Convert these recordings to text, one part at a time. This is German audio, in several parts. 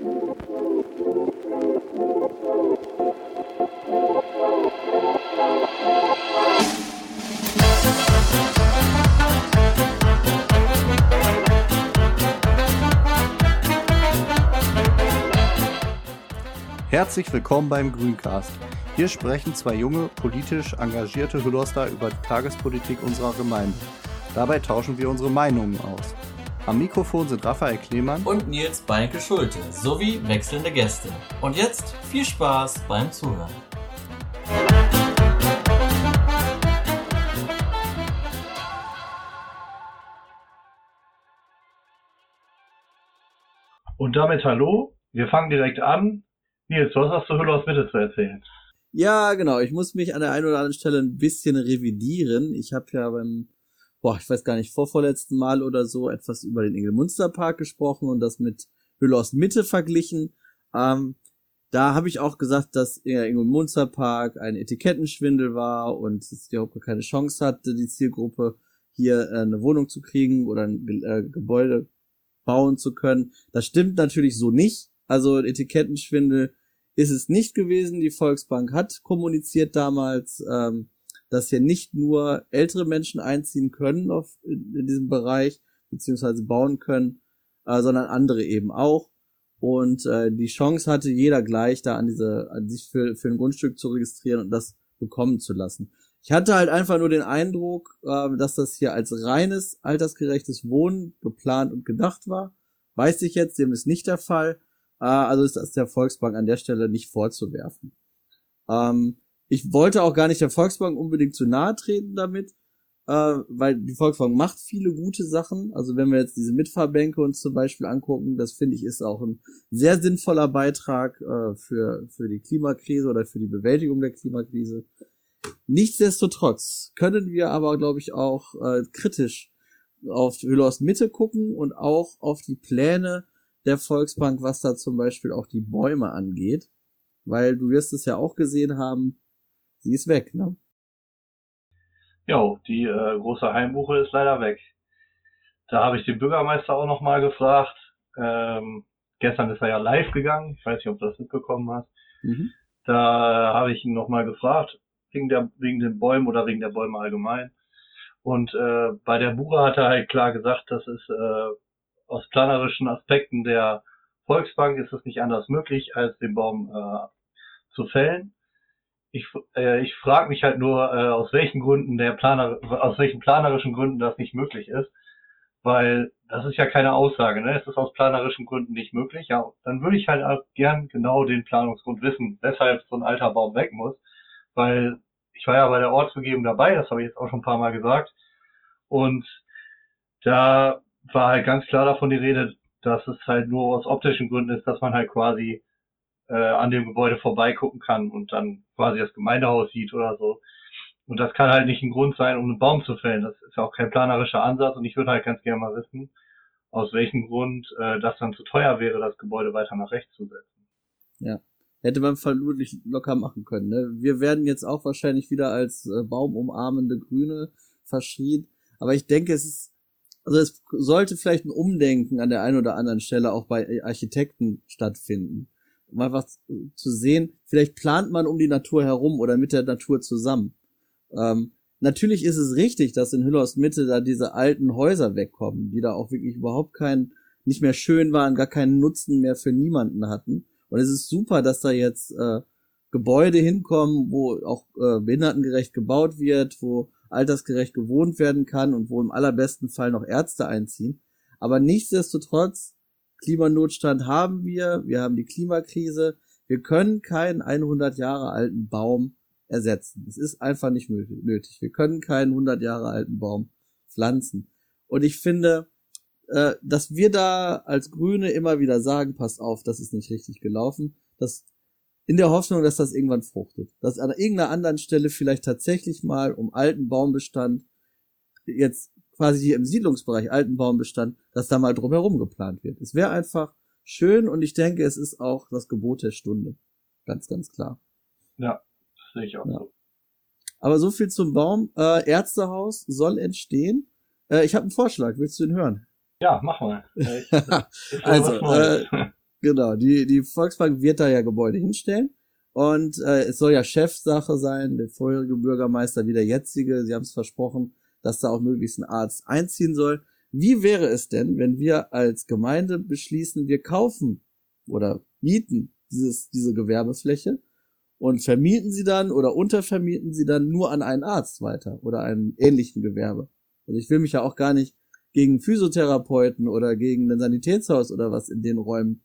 Herzlich willkommen beim Grüncast. Hier sprechen zwei junge, politisch engagierte Hüllerster über die Tagespolitik unserer Gemeinde. Dabei tauschen wir unsere Meinungen aus. Am Mikrofon sind Raphael Klemann und Nils Beinke Schulte sowie wechselnde Gäste. Und jetzt viel Spaß beim Zuhören. Und damit hallo, wir fangen direkt an. Nils, was hast du Hüllers Mitte zu erzählen? Ja, genau. Ich muss mich an der einen oder anderen Stelle ein bisschen revidieren. Ich habe ja beim boah, ich weiß gar nicht, vorvorletzten Mal oder so etwas über den Ingelmunsterpark gesprochen und das mit Hüllers Mitte verglichen. Ähm, da habe ich auch gesagt, dass der Ingelmunsterpark ein Etikettenschwindel war und es überhaupt keine Chance hatte, die Zielgruppe hier äh, eine Wohnung zu kriegen oder ein äh, Gebäude bauen zu können. Das stimmt natürlich so nicht. Also Etikettenschwindel ist es nicht gewesen. Die Volksbank hat kommuniziert damals. Ähm, dass hier nicht nur ältere Menschen einziehen können auf, in, in diesem Bereich, beziehungsweise bauen können, äh, sondern andere eben auch. Und äh, die Chance hatte jeder gleich, da an diese, an sich für, für ein Grundstück zu registrieren und das bekommen zu lassen. Ich hatte halt einfach nur den Eindruck, äh, dass das hier als reines altersgerechtes Wohnen geplant und gedacht war. Weiß ich jetzt, dem ist nicht der Fall. Äh, also ist das der Volksbank an der Stelle nicht vorzuwerfen. Ähm, ich wollte auch gar nicht der Volksbank unbedingt zu nahe treten damit, äh, weil die Volksbank macht viele gute Sachen. Also wenn wir jetzt diese Mitfahrbänke uns zum Beispiel angucken, das finde ich ist auch ein sehr sinnvoller Beitrag äh, für, für die Klimakrise oder für die Bewältigung der Klimakrise. Nichtsdestotrotz können wir aber, glaube ich, auch äh, kritisch auf Hüllers Mitte gucken und auch auf die Pläne der Volksbank, was da zum Beispiel auch die Bäume angeht. Weil du wirst es ja auch gesehen haben, sie ist weg, ne? Jo, die äh, große Heimbuche ist leider weg. Da habe ich den Bürgermeister auch nochmal gefragt. Ähm, gestern ist er ja live gegangen. Ich weiß nicht, ob du das mitbekommen hast. Mhm. Da habe ich ihn nochmal gefragt, wegen, der, wegen den Bäumen oder wegen der Bäume allgemein. Und äh, bei der Buche hat er halt klar gesagt, dass es äh, aus planerischen Aspekten der Volksbank ist es nicht anders möglich, als den Baum äh, zu fällen ich, äh, ich frage mich halt nur, äh, aus welchen Gründen der Planer, aus welchen planerischen Gründen das nicht möglich ist. Weil das ist ja keine Aussage, ne? Es ist aus planerischen Gründen nicht möglich. Ja, dann würde ich halt auch gern genau den Planungsgrund wissen, weshalb so ein alter Baum weg muss. Weil ich war ja bei der Ortsbegehung dabei, das habe ich jetzt auch schon ein paar Mal gesagt. Und da war halt ganz klar davon die Rede, dass es halt nur aus optischen Gründen ist, dass man halt quasi äh, an dem Gebäude vorbeigucken kann und dann quasi das Gemeindehaus sieht oder so. Und das kann halt nicht ein Grund sein, um einen Baum zu fällen. Das ist ja auch kein planerischer Ansatz und ich würde halt ganz gerne mal wissen, aus welchem Grund äh, das dann zu teuer wäre, das Gebäude weiter nach rechts zu setzen. Ja. Hätte man vermutlich locker machen können. Ne? Wir werden jetzt auch wahrscheinlich wieder als äh, baumumarmende Grüne verschrien. Aber ich denke, es ist, also es sollte vielleicht ein Umdenken an der einen oder anderen Stelle auch bei Architekten stattfinden mal was zu sehen. Vielleicht plant man um die Natur herum oder mit der Natur zusammen. Ähm, natürlich ist es richtig, dass in Hüllers Mitte da diese alten Häuser wegkommen, die da auch wirklich überhaupt keinen, nicht mehr schön waren, gar keinen Nutzen mehr für niemanden hatten. Und es ist super, dass da jetzt äh, Gebäude hinkommen, wo auch äh, behindertengerecht gebaut wird, wo altersgerecht gewohnt werden kann und wo im allerbesten Fall noch Ärzte einziehen. Aber nichtsdestotrotz Klimanotstand haben wir, wir haben die Klimakrise. Wir können keinen 100 Jahre alten Baum ersetzen. Es ist einfach nicht nötig. Wir können keinen 100 Jahre alten Baum pflanzen. Und ich finde, äh, dass wir da als Grüne immer wieder sagen, passt auf, das ist nicht richtig gelaufen, dass in der Hoffnung, dass das irgendwann fruchtet. Dass an irgendeiner anderen Stelle vielleicht tatsächlich mal um alten Baumbestand jetzt quasi hier im Siedlungsbereich Altenbaumbestand, dass da mal drumherum geplant wird. Es wäre einfach schön und ich denke, es ist auch das Gebot der Stunde. Ganz, ganz klar. Ja, das sehe ich auch ja. so. Aber so viel zum Baum. Äh, Ärztehaus soll entstehen. Äh, ich habe einen Vorschlag. Willst du ihn hören? Ja, mach mal. also, äh, Genau, die, die Volksbank wird da ja Gebäude hinstellen. Und äh, es soll ja Chefsache sein, der vorherige Bürgermeister wie der jetzige, sie haben es versprochen, dass da auch möglichst ein Arzt einziehen soll. Wie wäre es denn, wenn wir als Gemeinde beschließen, wir kaufen oder mieten dieses, diese Gewerbefläche und vermieten sie dann oder untervermieten sie dann nur an einen Arzt weiter oder einen ähnlichen Gewerbe. Also ich will mich ja auch gar nicht gegen Physiotherapeuten oder gegen ein Sanitätshaus oder was in den Räumen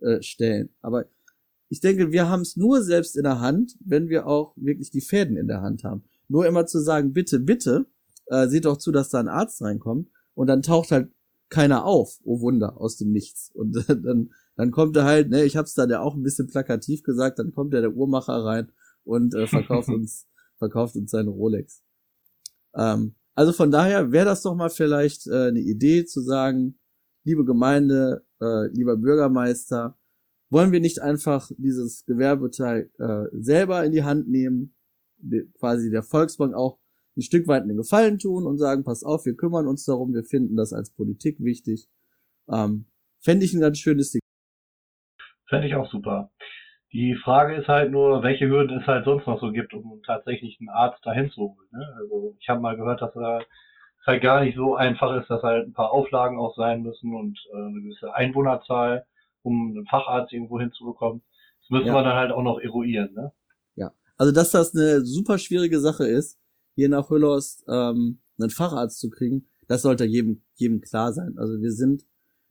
äh, stellen. Aber ich denke, wir haben es nur selbst in der Hand, wenn wir auch wirklich die Fäden in der Hand haben. Nur immer zu sagen, bitte, bitte, äh, seht doch zu, dass da ein Arzt reinkommt und dann taucht halt keiner auf, oh Wunder, aus dem Nichts. Und äh, dann, dann kommt er halt, ne, ich hab's da ja auch ein bisschen plakativ gesagt, dann kommt ja der Uhrmacher rein und äh, verkauft uns, verkauft uns seine Rolex. Ähm, also von daher wäre das doch mal vielleicht äh, eine Idee zu sagen, liebe Gemeinde, äh, lieber Bürgermeister, wollen wir nicht einfach dieses Gewerbeteil äh, selber in die Hand nehmen, quasi der Volksbank auch ein Stück weit einen Gefallen tun und sagen, pass auf, wir kümmern uns darum, wir finden das als Politik wichtig. Ähm, Fände ich ein ganz schönes Ding. Fände ich auch super. Die Frage ist halt nur, welche Hürden es halt sonst noch so gibt, um tatsächlich einen Arzt dahin zu holen. Ne? Also ich habe mal gehört, dass äh, es halt gar nicht so einfach ist, dass halt ein paar Auflagen auch sein müssen und äh, eine gewisse Einwohnerzahl, um einen Facharzt irgendwo hinzubekommen. Das müssen Ja. wir dann halt auch noch eruieren. Ne? Ja. Also, dass das eine super schwierige Sache ist, hier nach Hüllerst ähm, einen Facharzt zu kriegen, das sollte jedem, jedem klar sein. Also wir sind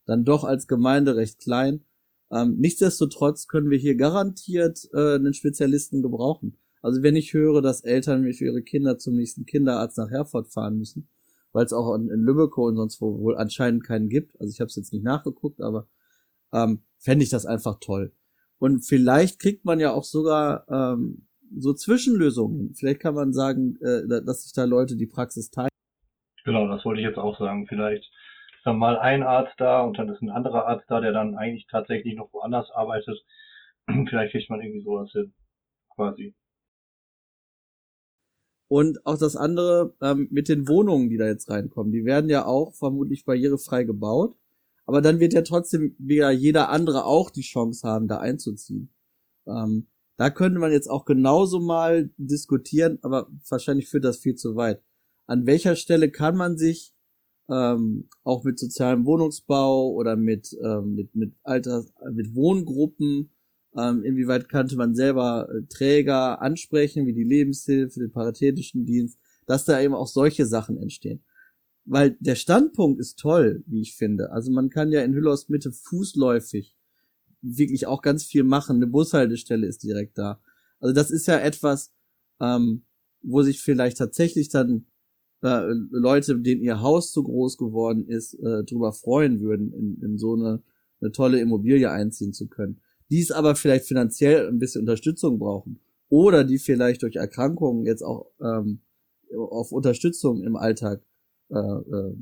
dann doch als Gemeinde recht klein. Ähm, nichtsdestotrotz können wir hier garantiert äh, einen Spezialisten gebrauchen. Also wenn ich höre, dass Eltern für ihre Kinder zum nächsten Kinderarzt nach Herford fahren müssen, weil es auch in, in Lübeck und sonst wo wohl anscheinend keinen gibt, also ich habe es jetzt nicht nachgeguckt, aber ähm, fände ich das einfach toll. Und vielleicht kriegt man ja auch sogar ähm, so Zwischenlösungen. Vielleicht kann man sagen, äh, da- dass sich da Leute die Praxis teilen. Genau, das wollte ich jetzt auch sagen. Vielleicht ist dann mal ein Arzt da und dann ist ein anderer Arzt da, der dann eigentlich tatsächlich noch woanders arbeitet. Vielleicht kriegt man irgendwie sowas hin. Quasi. Und auch das andere ähm, mit den Wohnungen, die da jetzt reinkommen, die werden ja auch vermutlich barrierefrei gebaut. Aber dann wird ja trotzdem wieder jeder andere auch die Chance haben, da einzuziehen. Ähm, da könnte man jetzt auch genauso mal diskutieren, aber wahrscheinlich führt das viel zu weit. An welcher Stelle kann man sich ähm, auch mit sozialem Wohnungsbau oder mit ähm, mit mit Alter mit Wohngruppen ähm, inwieweit könnte man selber äh, Träger ansprechen, wie die Lebenshilfe, den paritätischen Dienst, dass da eben auch solche Sachen entstehen. Weil der Standpunkt ist toll, wie ich finde. Also man kann ja in Hüllos Mitte fußläufig wirklich auch ganz viel machen. Eine Bushaltestelle ist direkt da. Also das ist ja etwas, ähm, wo sich vielleicht tatsächlich dann äh, Leute, denen ihr Haus zu groß geworden ist, äh, drüber freuen würden, in, in so eine, eine tolle Immobilie einziehen zu können. Die es aber vielleicht finanziell ein bisschen Unterstützung brauchen. Oder die vielleicht durch Erkrankungen jetzt auch ähm, auf Unterstützung im Alltag, äh, äh,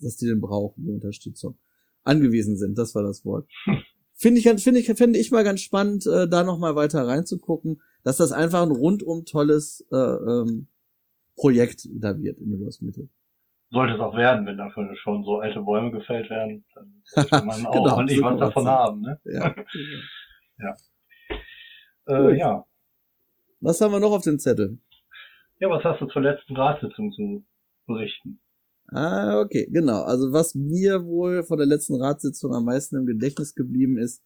dass die den brauchen, die Unterstützung. Angewiesen sind, das war das Wort. Finde ich, finde ich, finde ich mal ganz spannend, äh, da noch mal weiter reinzugucken, dass das einfach ein rundum tolles äh, ähm, Projekt da wird in Mitte. Sollte es auch werden, wenn dafür schon so alte Bäume gefällt werden, dann sollte man auch Genau, ordentlich was davon sagen. haben. Ne? Ja. Äh, Gut. ja. Was haben wir noch auf dem Zettel? ja, was hast du zur letzten Ratssitzung zu berichten? Ah, okay, genau. Also was mir wohl von der letzten Ratssitzung am meisten im Gedächtnis geblieben ist,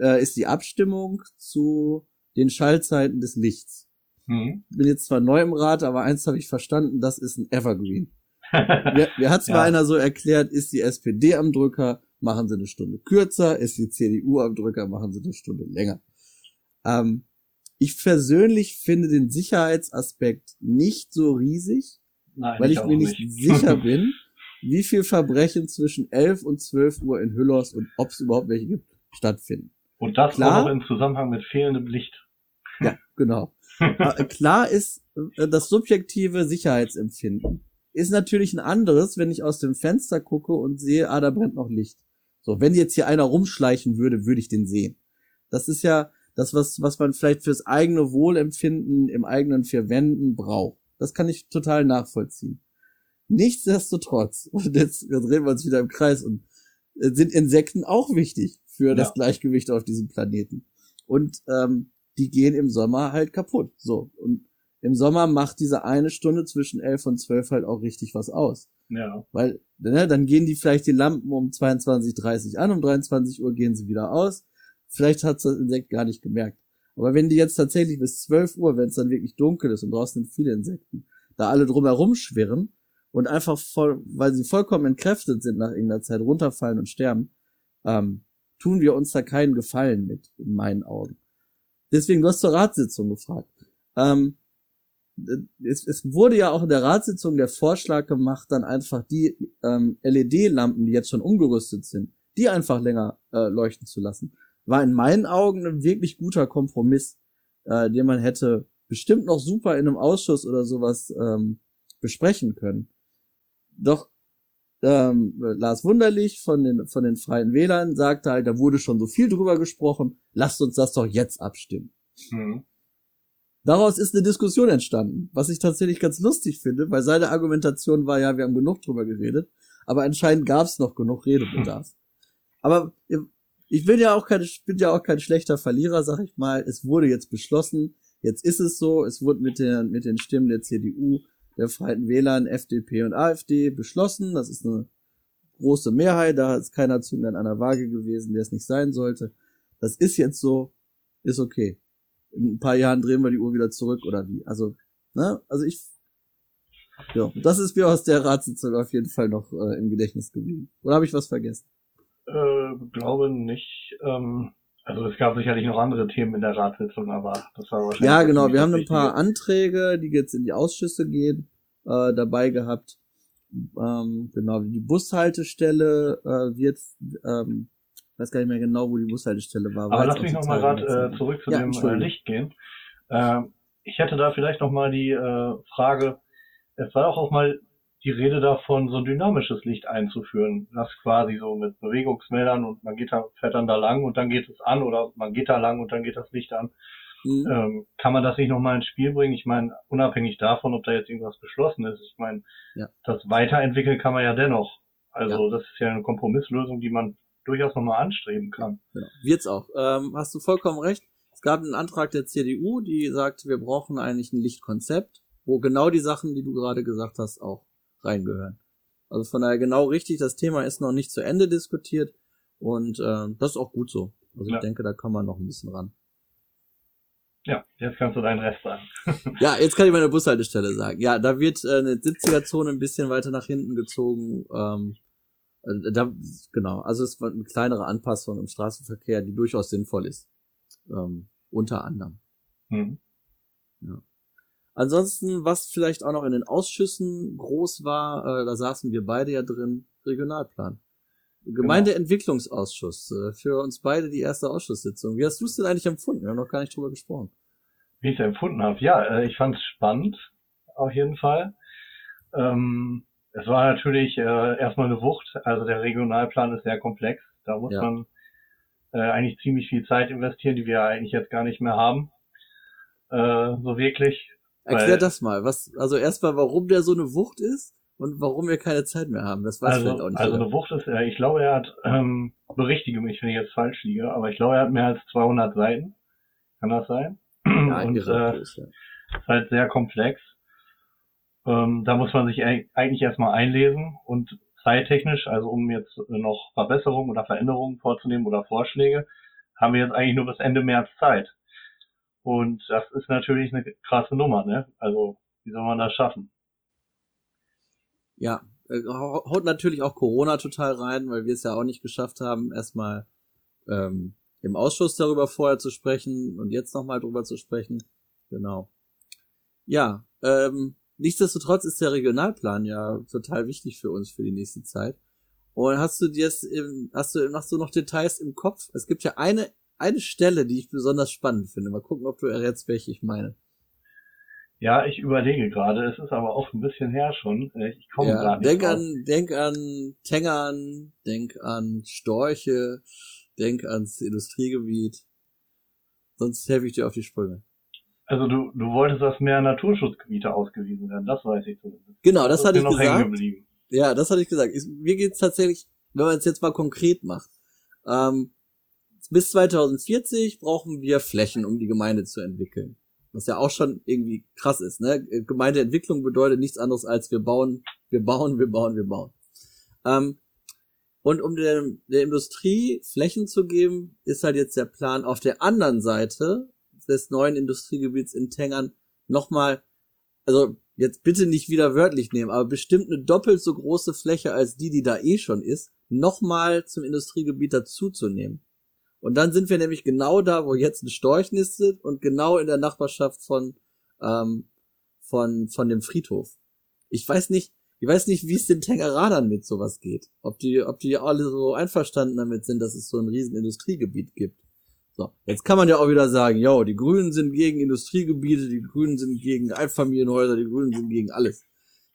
äh, ist die Abstimmung zu den Schaltzeiten des Lichts. Hm? Bin jetzt zwar neu im Rat, aber eins habe ich verstanden, das ist ein Evergreen. Mir, mir hat zwar Ja. einer so erklärt, ist die SPD am Drücker, machen sie eine Stunde kürzer, ist die CDU am Drücker, machen sie eine Stunde länger. Ähm, ich persönlich finde den Sicherheitsaspekt nicht so riesig, Nein, weil ich auch mir nicht sicher bin, wie viel Verbrechen zwischen 11 und 12 Uhr in Hüllos und ob es überhaupt welche gibt, stattfinden. Und das Klar. auch noch im Zusammenhang mit fehlendem Licht. Ja, genau. Aber klar ist, äh, das subjektive Sicherheitsempfinden ist natürlich ein anderes, wenn ich aus dem Fenster gucke und sehe, ah, da brennt noch Licht. So, wenn jetzt hier einer rumschleichen würde, würde ich den sehen. Das ist ja das, was, was man vielleicht fürs eigene Wohlempfinden im eigenen vier Wänden braucht. Das kann ich total nachvollziehen. Nichtsdestotrotz, und jetzt, jetzt drehen wir uns wieder im Kreis und äh, sind Insekten auch wichtig für das Gleichgewicht auf diesem Planeten. Und ähm, die gehen im Sommer halt kaputt. So. Und im Sommer macht diese eine Stunde zwischen elf und zwölf halt auch richtig was aus. Ja. Weil, ne, dann gehen die vielleicht die Lampen um 22.30 an, um 23 Uhr gehen sie wieder aus. Vielleicht hat das Insekt gar nicht gemerkt. Aber wenn die jetzt tatsächlich bis 12 Uhr, wenn es dann wirklich dunkel ist und draußen sind viele Insekten, da alle drumherum schwirren und einfach voll, weil sie vollkommen entkräftet sind nach irgendeiner Zeit, runterfallen und sterben, ähm, tun wir uns da keinen Gefallen mit, in meinen Augen. Deswegen, du hast zur Ratssitzung gefragt. Ähm, es, es wurde ja auch in der Ratssitzung der Vorschlag gemacht, dann einfach die ähm, LED-Lampen, die jetzt schon umgerüstet sind, die einfach länger äh, leuchten zu lassen. War in meinen Augen ein wirklich guter Kompromiss, äh, den man hätte bestimmt noch super in einem Ausschuss oder sowas ähm, besprechen können. Doch ähm, Lars Wunderlich von den, von den Freien Wählern sagte halt, da wurde schon so viel drüber gesprochen, lasst uns das doch jetzt abstimmen. Mhm. Daraus ist eine Diskussion entstanden, was ich tatsächlich ganz lustig finde, weil seine Argumentation war ja, wir haben genug drüber geredet, aber anscheinend gab es noch genug Redebedarf. Aber ich bin ja auch kein, bin ja auch kein schlechter Verlierer, sag ich mal. Es wurde jetzt beschlossen, jetzt ist es so, es wurde mit den, mit den Stimmen der CDU, der Freien Wählern, FDP und AfD beschlossen. Das ist eine große Mehrheit, da ist keiner zu an einer Waage gewesen, der es nicht sein sollte. Das ist jetzt so, ist okay in ein paar Jahren drehen wir die Uhr wieder zurück oder wie. Also, ne? Also ich, ja, das ist mir aus der Ratssitzung auf jeden Fall noch äh, im Gedächtnis geblieben. Oder habe ich was vergessen? Äh, glaube nicht. Ähm, also es gab sicherlich noch andere Themen in der Ratssitzung, aber das war wahrscheinlich. Ja, genau. Wir haben ein paar Anträge, die jetzt in die Ausschüsse gehen, äh, dabei gehabt. Ähm, genau, die Bushaltestelle äh, wird ähm, weiß gar nicht mehr genau, wo die Bushaltestelle war. Aber lass mich nochmal gerade äh, zurück zu ja, dem äh, Licht gehen. Äh, ich hätte da vielleicht nochmal die äh, Frage, es war doch auch mal die Rede davon, so ein dynamisches Licht einzuführen. Das quasi so mit Bewegungsmeldern und man geht da, fährt dann da lang und dann geht es an oder man geht da lang und dann geht das Licht an. Mhm. Ähm, kann man das nicht nochmal ins Spiel bringen? Ich meine, unabhängig davon, ob da jetzt irgendwas beschlossen ist, ich meine, ja. das weiterentwickeln kann man ja dennoch. Also ja. das ist ja eine Kompromisslösung, die man durchaus nochmal anstreben kann. Genau. Wird's auch. Ähm, hast du vollkommen recht. Es gab einen Antrag der CDU, die sagt, wir brauchen eigentlich ein Lichtkonzept, wo genau die Sachen, die du gerade gesagt hast, auch reingehören. Also von daher genau richtig, das Thema ist noch nicht zu Ende diskutiert und äh, das ist auch gut so. Also ja. ich denke, da kann man noch ein bisschen ran. Ja, jetzt kannst du deinen Rest sagen. ja, jetzt kann ich meine Bushaltestelle sagen. Ja, da wird äh, eine 70er-Zone ein bisschen weiter nach hinten gezogen. Ähm, äh, da, genau, also es war eine kleinere Anpassung im Straßenverkehr, die durchaus sinnvoll ist. Ähm, unter anderem. Mhm. Ja. Ansonsten, was vielleicht auch noch in den Ausschüssen groß war, äh, da saßen wir beide ja drin, Regionalplan. Gemeindeentwicklungsausschuss, äh, für uns beide die erste Ausschusssitzung. Wie hast du es denn eigentlich empfunden? Wir haben noch gar nicht drüber gesprochen. Wie ich es empfunden habe? Ja, äh, ich fand es spannend, auf jeden Fall. Ähm, es war natürlich äh, erstmal eine Wucht. Also der Regionalplan ist sehr komplex. Da muss ja. man äh, eigentlich ziemlich viel Zeit investieren, die wir eigentlich jetzt gar nicht mehr haben. Äh, so wirklich. Erklär weil, das mal. Was, also erstmal, warum der so eine Wucht ist und warum wir keine Zeit mehr haben. Das weiß also, vielleicht auch nicht. Also oder? eine Wucht ist, äh, ich glaube, er hat, ähm, berichtige mich, wenn ich jetzt falsch liege, aber ich glaube, er hat mehr als 200 Seiten. Kann das sein? Ja, und äh, ist, ja. ist halt sehr komplex. Ähm, da muss man sich eigentlich erstmal einlesen und zeittechnisch, also um jetzt noch Verbesserungen oder Veränderungen vorzunehmen oder Vorschläge, haben wir jetzt eigentlich nur bis Ende März Zeit. Und das ist natürlich eine krasse Nummer, ne? Also, wie soll man das schaffen? Ja, äh, haut natürlich auch Corona total rein, weil wir es ja auch nicht geschafft haben, erstmal ähm, im Ausschuss darüber vorher zu sprechen und jetzt nochmal drüber zu sprechen. Genau. Ja, ähm, Nichtsdestotrotz ist der Regionalplan ja total wichtig für uns für die nächste Zeit. Und hast du dir hast du, hast du noch Details im Kopf? Es gibt ja eine, eine Stelle, die ich besonders spannend finde. Mal gucken, ob du errätst, welche ich meine. Ja, ich überlege gerade. Es ist aber auch ein bisschen her schon. Ich komme ja, gerade nicht denk drauf. an, denk an Tengern, denk an Storche, denk ans Industriegebiet. Sonst helfe ich dir auf die Sprünge. Also du, du wolltest, dass mehr Naturschutzgebiete ausgewiesen werden, das weiß ich zumindest. Genau, das, das hatte ich noch gesagt. Ja, das hatte ich gesagt. Ich, mir geht's tatsächlich, wenn man es jetzt mal konkret macht. Ähm, bis 2040 brauchen wir Flächen, um die Gemeinde zu entwickeln. Was ja auch schon irgendwie krass ist, ne? Gemeindeentwicklung bedeutet nichts anderes als wir bauen, wir bauen, wir bauen, wir bauen. Ähm, und um der, der Industrie Flächen zu geben, ist halt jetzt der Plan auf der anderen Seite des neuen Industriegebiets in Tengern nochmal, also jetzt bitte nicht wieder wörtlich nehmen, aber bestimmt eine doppelt so große Fläche als die, die da eh schon ist, nochmal zum Industriegebiet dazuzunehmen. Und dann sind wir nämlich genau da, wo jetzt ein Storch nistet und genau in der Nachbarschaft von, ähm, von, von dem Friedhof. Ich weiß nicht, ich weiß nicht, wie es den Tengeradern mit sowas geht. Ob die, ob die alle so einverstanden damit sind, dass es so ein riesen Industriegebiet gibt. So, jetzt kann man ja auch wieder sagen, yo, die Grünen sind gegen Industriegebiete, die Grünen sind gegen Einfamilienhäuser, die Grünen sind gegen alles.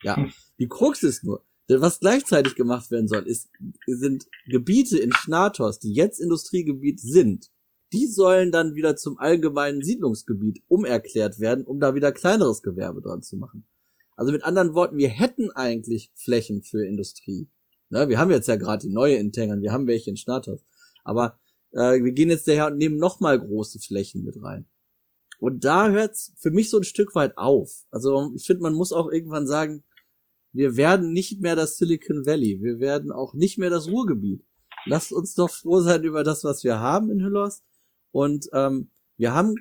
Ja, die Krux ist nur, was gleichzeitig gemacht werden soll, ist, sind Gebiete in Schnathos, die jetzt Industriegebiet sind, die sollen dann wieder zum allgemeinen Siedlungsgebiet umerklärt werden, um da wieder kleineres Gewerbe dran zu machen. Also mit anderen Worten, wir hätten eigentlich Flächen für Industrie. Ne, wir haben jetzt ja gerade die neue in Tengern, wir haben welche in Schnathos. Aber äh, wir gehen jetzt daher und nehmen nochmal große Flächen mit rein. Und da hört's für mich so ein Stück weit auf. Also ich finde, man muss auch irgendwann sagen, wir werden nicht mehr das Silicon Valley, wir werden auch nicht mehr das Ruhrgebiet. Lasst uns doch froh sein über das, was wir haben in Hüllos. Und ähm, wir haben,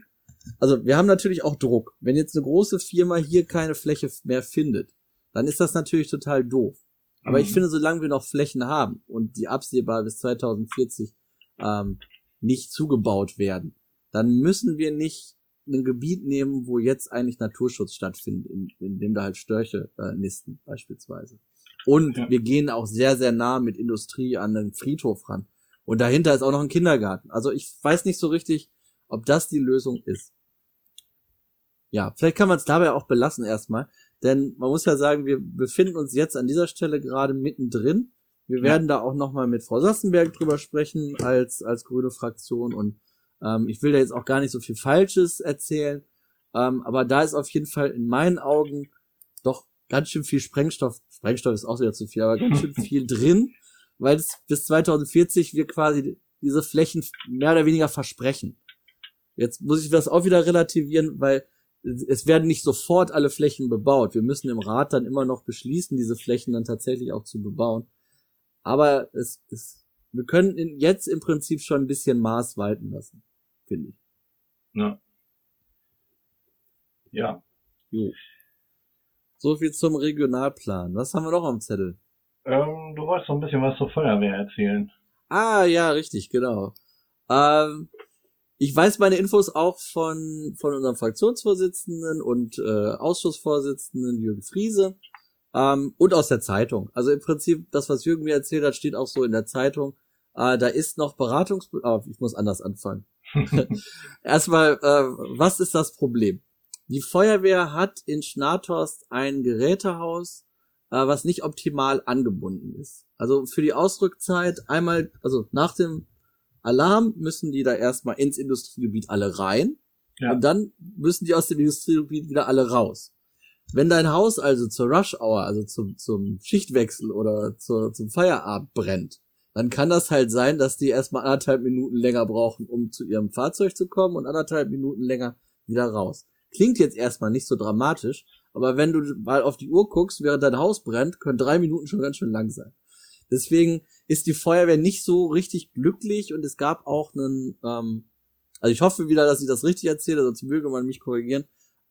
also wir haben natürlich auch Druck. Wenn jetzt eine große Firma hier keine Fläche mehr findet, dann ist das natürlich total doof. Aber mhm. ich finde, solange wir noch Flächen haben und die absehbar bis 2040 ähm, nicht zugebaut werden, dann müssen wir nicht ein Gebiet nehmen, wo jetzt eigentlich Naturschutz stattfindet, in, in dem da halt Störche äh, nisten beispielsweise. Und ja. wir gehen auch sehr, sehr nah mit Industrie an den Friedhof ran. Und dahinter ist auch noch ein Kindergarten. Also ich weiß nicht so richtig, ob das die Lösung ist. Ja, vielleicht kann man es dabei auch belassen erstmal. Denn man muss ja sagen, wir befinden uns jetzt an dieser Stelle gerade mittendrin. Wir ja. werden da auch nochmal mit Frau Sassenberg drüber sprechen als, als grüne Fraktion und ähm, ich will da jetzt auch gar nicht so viel Falsches erzählen, ähm, aber da ist auf jeden Fall in meinen Augen doch ganz schön viel Sprengstoff, Sprengstoff ist auch wieder zu viel, aber ganz schön viel drin, weil es bis 2040 wir quasi diese Flächen mehr oder weniger versprechen. Jetzt muss ich das auch wieder relativieren, weil es werden nicht sofort alle Flächen bebaut. Wir müssen im Rat dann immer noch beschließen, diese Flächen dann tatsächlich auch zu bebauen. Aber es, es, wir können jetzt im Prinzip schon ein bisschen Maß walten lassen finde ich. Ja. Ja. Jo. So viel zum Regionalplan. Was haben wir noch am Zettel? Ähm, du wolltest noch ein bisschen was zur Feuerwehr erzählen. Ah, ja, richtig, genau. Ähm, ich weiß meine Infos auch von, von unserem Fraktionsvorsitzenden und äh, Ausschussvorsitzenden Jürgen Friese ähm, und aus der Zeitung. Also im Prinzip, das, was Jürgen mir erzählt hat, steht auch so in der Zeitung. Äh, da ist noch Beratungs... Oh, ich muss anders anfangen. Erstmal, äh, was ist das Problem? Die Feuerwehr hat in Schnathorst ein Gerätehaus, äh, was nicht optimal angebunden ist. Also für die Ausrückzeit einmal, also nach dem Alarm müssen die da erstmal ins Industriegebiet alle rein ja. und dann müssen die aus dem Industriegebiet wieder alle raus. Wenn dein Haus also zur Rush Hour, also zum, zum Schichtwechsel oder zur, zum Feierabend brennt, dann kann das halt sein, dass die erstmal anderthalb Minuten länger brauchen, um zu ihrem Fahrzeug zu kommen und anderthalb Minuten länger wieder raus. Klingt jetzt erstmal nicht so dramatisch, aber wenn du mal auf die Uhr guckst, während dein Haus brennt, können drei Minuten schon ganz schön lang sein. Deswegen ist die Feuerwehr nicht so richtig glücklich und es gab auch einen, ähm, also ich hoffe wieder, dass ich das richtig erzähle, sonst möge man mich korrigieren.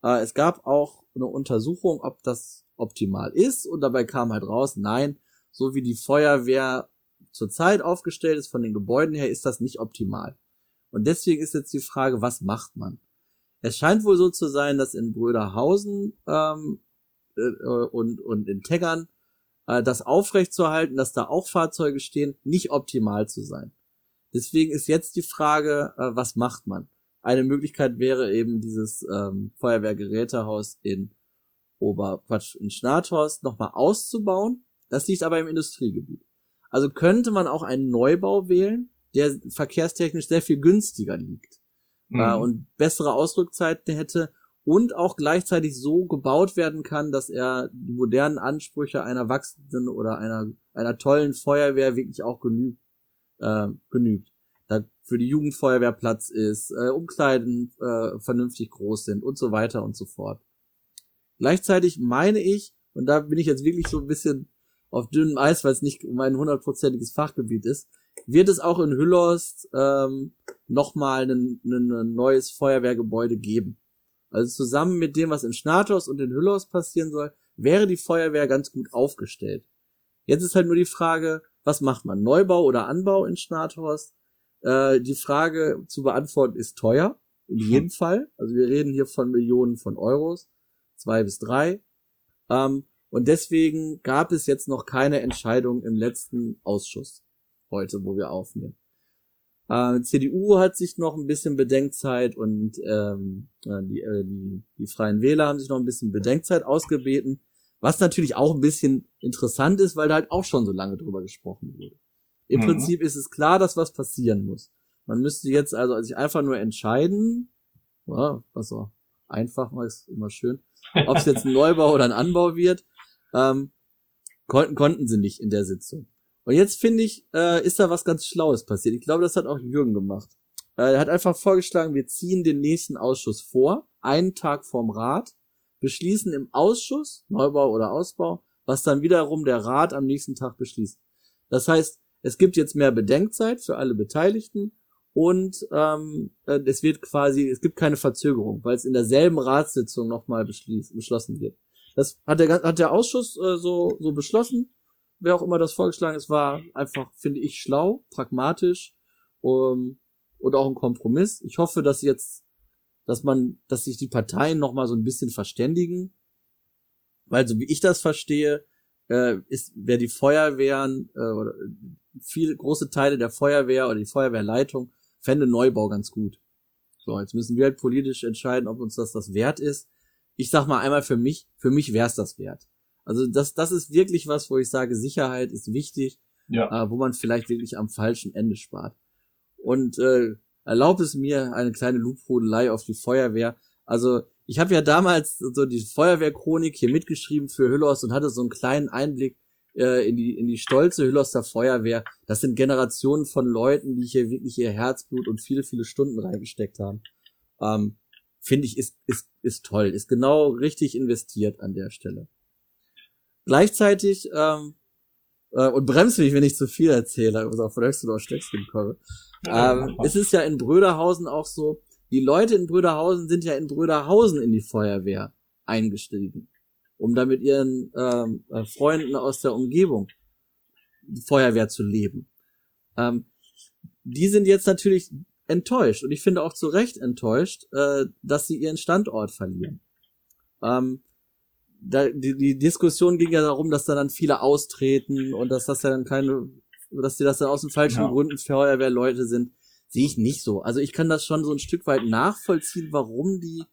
Äh, es gab auch eine Untersuchung, ob das optimal ist und dabei kam halt raus, nein, so wie die Feuerwehr zurzeit aufgestellt ist, von den Gebäuden her, ist das nicht optimal. Und deswegen ist jetzt die Frage, was macht man? Es scheint wohl so zu sein, dass in Bröderhausen ähm, äh, und, und in Teggern äh, das aufrechtzuerhalten, dass da auch Fahrzeuge stehen, nicht optimal zu sein. Deswegen ist jetzt die Frage, äh, was macht man? Eine Möglichkeit wäre eben dieses ähm, Feuerwehrgerätehaus in Ober, Quatsch, in Schnathorst nochmal auszubauen. Das liegt aber im Industriegebiet. Also könnte man auch einen Neubau wählen, der verkehrstechnisch sehr viel günstiger liegt äh, mhm. äh, und bessere Ausrückzeiten hätte und auch gleichzeitig so gebaut werden kann, dass er die modernen Ansprüche einer wachsenden oder einer einer tollen Feuerwehr wirklich auch genügt. Äh, genügt. da für die Jugendfeuerwehr Platz ist, äh, Umkleiden äh, vernünftig groß sind und so weiter und so fort. Gleichzeitig meine ich, und da bin ich jetzt wirklich so ein bisschen auf dünnem Eis, weil es nicht mein hundertprozentiges Fachgebiet ist, wird es auch in Hüllhorst ähm, nochmal ein, ein neues Feuerwehrgebäude geben. Also zusammen mit dem, was in Schnathorst und in Hüllhorst passieren soll, wäre die Feuerwehr ganz gut aufgestellt. Jetzt ist halt nur die Frage, was macht man? Neubau oder Anbau in Schnathorst? Äh, die Frage zu beantworten ist teuer, in hm. jedem Fall. Also wir reden hier von Millionen von Euros, zwei bis drei. Ähm, und deswegen gab es jetzt noch keine Entscheidung im letzten Ausschuss heute, wo wir aufnehmen. Äh, CDU hat sich noch ein bisschen Bedenkzeit und ähm, die, äh, die, die Freien Wähler haben sich noch ein bisschen Bedenkzeit ausgebeten, was natürlich auch ein bisschen interessant ist, weil da halt auch schon so lange drüber gesprochen wurde. Im mhm. Prinzip ist es klar, dass was passieren muss. Man müsste jetzt also sich einfach nur entscheiden, ja, was auch einfach ist immer schön, ob es jetzt ein Neubau oder ein Anbau wird. Ähm, konnten, konnten sie nicht in der Sitzung. Und jetzt finde ich, äh, ist da was ganz Schlaues passiert. Ich glaube, das hat auch Jürgen gemacht. Äh, er hat einfach vorgeschlagen, wir ziehen den nächsten Ausschuss vor, einen Tag vorm Rat, beschließen im Ausschuss, Neubau oder Ausbau, was dann wiederum der Rat am nächsten Tag beschließt. Das heißt, es gibt jetzt mehr Bedenkzeit für alle Beteiligten und ähm, äh, es wird quasi, es gibt keine Verzögerung, weil es in derselben Ratssitzung nochmal beschlossen wird. Das hat der, hat der Ausschuss äh, so, so beschlossen wer auch immer das vorgeschlagen ist, war einfach, finde ich, schlau, pragmatisch um, und auch ein Kompromiss. Ich hoffe, dass jetzt, dass man, dass sich die Parteien noch mal so ein bisschen verständigen, weil so wie ich das verstehe, äh, ist, wer die Feuerwehren äh, oder viele große Teile der Feuerwehr oder die Feuerwehrleitung fände Neubau ganz gut. So, jetzt müssen wir halt politisch entscheiden, ob uns das das wert ist. Ich sag mal einmal für mich, für mich wäre es das wert. Also das, das ist wirklich was, wo ich sage, Sicherheit ist wichtig, ja. äh, wo man vielleicht wirklich am falschen Ende spart. Und äh, erlaubt es mir eine kleine Lobhudelei auf die Feuerwehr. Also ich habe ja damals so die Feuerwehrchronik hier mitgeschrieben für Hüllos und hatte so einen kleinen Einblick äh, in die in die stolze Hülloster Feuerwehr. Das sind Generationen von Leuten, die hier wirklich ihr Herzblut und viele viele Stunden reingesteckt haben. Ähm, Finde ich ist ist ist toll, ist genau richtig investiert an der Stelle. Gleichzeitig, ähm, äh, und bremst mich, wenn ich zu viel erzähle, also auf Höchst oder Stöckchen komme. Ähm, es ist ja in Bröderhausen auch so, die Leute in Bröderhausen sind ja in Bröderhausen in die Feuerwehr eingestiegen, um da mit ihren ähm, äh, Freunden aus der Umgebung Feuerwehr zu leben. Ähm, die sind jetzt natürlich enttäuscht und ich finde auch zu Recht enttäuscht, äh, dass sie ihren Standort verlieren. Ähm, da, die, die Diskussion ging ja darum, dass da dann viele austreten und dass das ja dann keine, dass die das dann aus den falschen ja. Gründen Feuerwehrleute sind, sehe ich nicht so. Also ich kann das schon so ein Stück weit nachvollziehen, warum die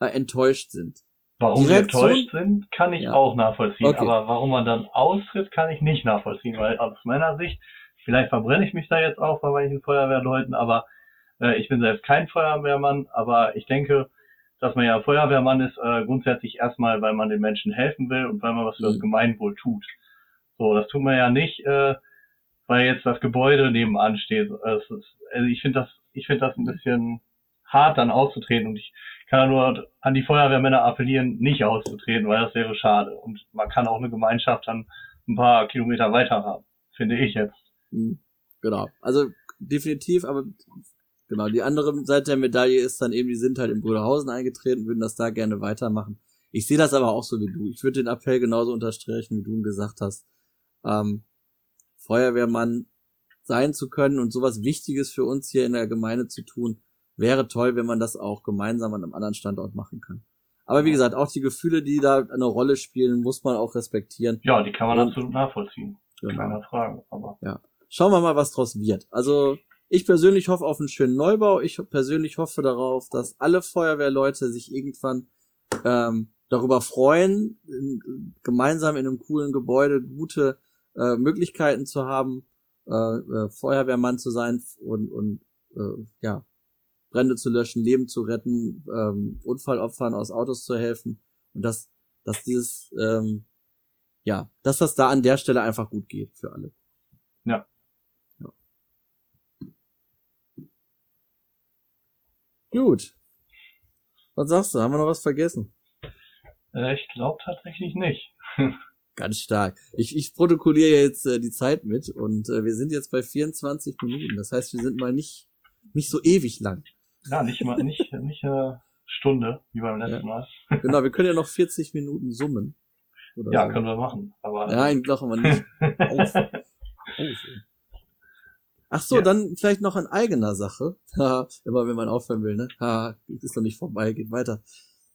äh, enttäuscht sind. Warum die enttäuscht sind, kann ich ja. auch nachvollziehen, okay. aber warum man dann austritt, kann ich nicht nachvollziehen, weil aus meiner Sicht, vielleicht verbrenne ich mich da jetzt auch bei manchen Feuerwehrleuten, aber ich bin selbst kein Feuerwehrmann, aber ich denke, dass man ja Feuerwehrmann ist, äh, grundsätzlich erstmal, weil man den Menschen helfen will und weil man was für das mhm. Gemeinwohl tut. So, das tut man ja nicht, äh, weil jetzt das Gebäude nebenan steht. Also, also ich finde das, ich finde das ein bisschen hart, dann auszutreten und ich kann nur an die Feuerwehrmänner appellieren, nicht auszutreten, weil das wäre schade. Und man kann auch eine Gemeinschaft dann ein paar Kilometer weiter haben, finde ich jetzt. Mhm. Genau. Also definitiv, aber Genau, die andere Seite der Medaille ist dann eben, die sind halt in Brüderhausen eingetreten, würden das da gerne weitermachen. Ich sehe das aber auch so wie du. Ich würde den Appell genauso unterstreichen, wie du ihn gesagt hast. Ähm, Feuerwehrmann sein zu können und sowas Wichtiges für uns hier in der Gemeinde zu tun, wäre toll, wenn man das auch gemeinsam an einem anderen Standort machen kann. Aber wie gesagt, auch die Gefühle, die da eine Rolle spielen, muss man auch respektieren. Ja, die kann man und, absolut nachvollziehen. Genau. Keine Frage. Aber. Ja. Schauen wir mal, was draus wird. Also ich persönlich hoffe auf einen schönen Neubau. Ich persönlich hoffe darauf, dass alle Feuerwehrleute sich irgendwann ähm, darüber freuen, in, gemeinsam in einem coolen Gebäude gute äh, Möglichkeiten zu haben, äh, äh, Feuerwehrmann zu sein und, und äh, ja, Brände zu löschen, Leben zu retten, ähm, Unfallopfern aus Autos zu helfen und dass, dass dieses, ähm, ja, dass das da an der Stelle einfach gut geht für alle. Ja. Gut. Was sagst du? Haben wir noch was vergessen? Äh, ich glaube tatsächlich nicht. Ganz stark. Ich, ich protokolliere jetzt äh, die Zeit mit und äh, wir sind jetzt bei 24 Minuten. Das heißt, wir sind mal nicht, nicht so ewig lang. Ja, nicht mal, nicht, nicht eine Stunde, wie beim letzten Mal. Genau, wir können ja noch 40 Minuten summen. Ja, so. können wir machen. Aber Nein, machen wir nicht. Auf. Auf. Ach so, Ja. dann vielleicht noch in eigener Sache. Immer wenn man aufhören will, ne? Ist noch nicht vorbei, geht weiter.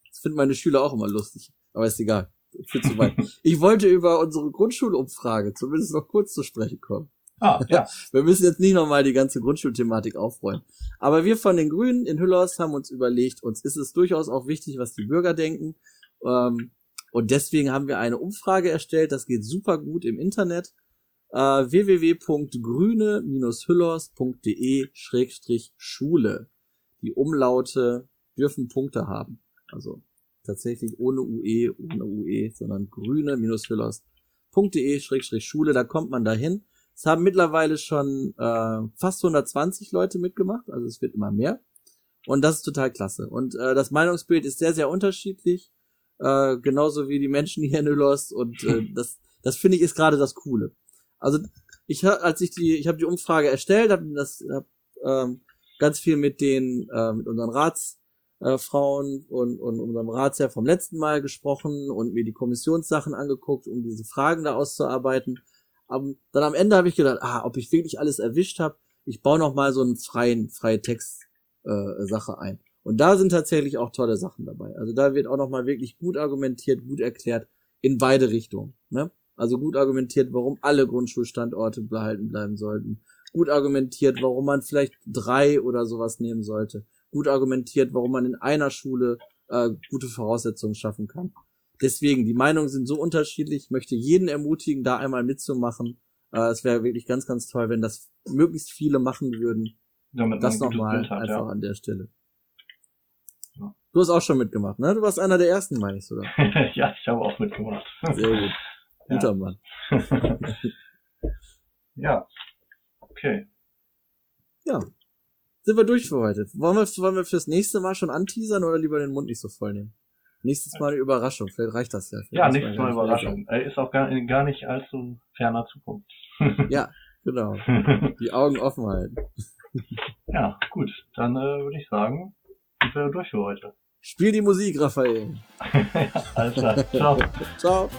Das finden meine Schüler auch immer lustig. Aber ist egal. Viel zu weit. Ich wollte über unsere Grundschulumfrage zumindest noch kurz zu sprechen kommen. ah, ja. Wir müssen jetzt nicht nochmal die ganze Grundschulthematik aufräumen. Aber wir von den Grünen in Hüllers haben uns überlegt, uns ist es durchaus auch wichtig, was die Bürger denken. Ähm, und deswegen haben wir eine Umfrage erstellt. Das geht super gut im Internet. Äh, www.grüne-hüllers.de-schule. Die Umlaute dürfen Punkte haben. Also tatsächlich ohne UE, ohne UE, sondern grüne-hüllers.de-schule. Da kommt man dahin. Es haben mittlerweile schon äh, fast 120 Leute mitgemacht, also es wird immer mehr. Und das ist total klasse. Und äh, das Meinungsbild ist sehr, sehr unterschiedlich, äh, genauso wie die Menschen hier in Ölos. Und äh, das, das finde ich ist gerade das Coole. Also ich als ich die, ich habe die Umfrage erstellt, habe das hab, ähm, ganz viel mit den, äh, mit unseren Ratsfrauen äh, und, und unserem Ratsherr vom letzten Mal gesprochen und mir die Kommissionssachen angeguckt, um diese Fragen da auszuarbeiten. Aber dann am Ende habe ich gedacht, ah, ob ich wirklich alles erwischt habe. Ich baue noch mal so einen freien, freie Text äh, Sache ein. Und da sind tatsächlich auch tolle Sachen dabei. Also da wird auch noch mal wirklich gut argumentiert, gut erklärt in beide Richtungen. Ne? Also gut argumentiert, warum alle Grundschulstandorte behalten bleiben sollten. Gut argumentiert, warum man vielleicht drei oder sowas nehmen sollte. Gut argumentiert, warum man in einer Schule äh, gute Voraussetzungen schaffen kann. Deswegen, die Meinungen sind so unterschiedlich. Ich möchte jeden ermutigen, da einmal mitzumachen. Äh, es wäre wirklich ganz, ganz toll, wenn das möglichst viele machen würden. Damit Das nochmal einfach ja. an der Stelle. Ja. Du hast auch schon mitgemacht, ne? Du warst einer der ersten, meine ich sogar. ja, ich habe auch mitgemacht. Sehr gut. Guter Mann. ja. Okay. Ja. Sind wir durch für heute. Wollen wir, wollen wir fürs nächste Mal schon anteasern oder lieber den Mund nicht so voll nehmen? Nächstes Mal eine Überraschung. Vielleicht reicht das ja. Vielleicht Ja, nächstes Mal mehr Überraschung. Äh, Ist auch gar, gar nicht allzu ferner Zukunft. Ja, genau. Die Augen offen halten. ja, gut. Dann äh, würde ich sagen, sind wir durch für heute. Spiel die Musik, Raphael. Alles klar. Ciao. Ciao.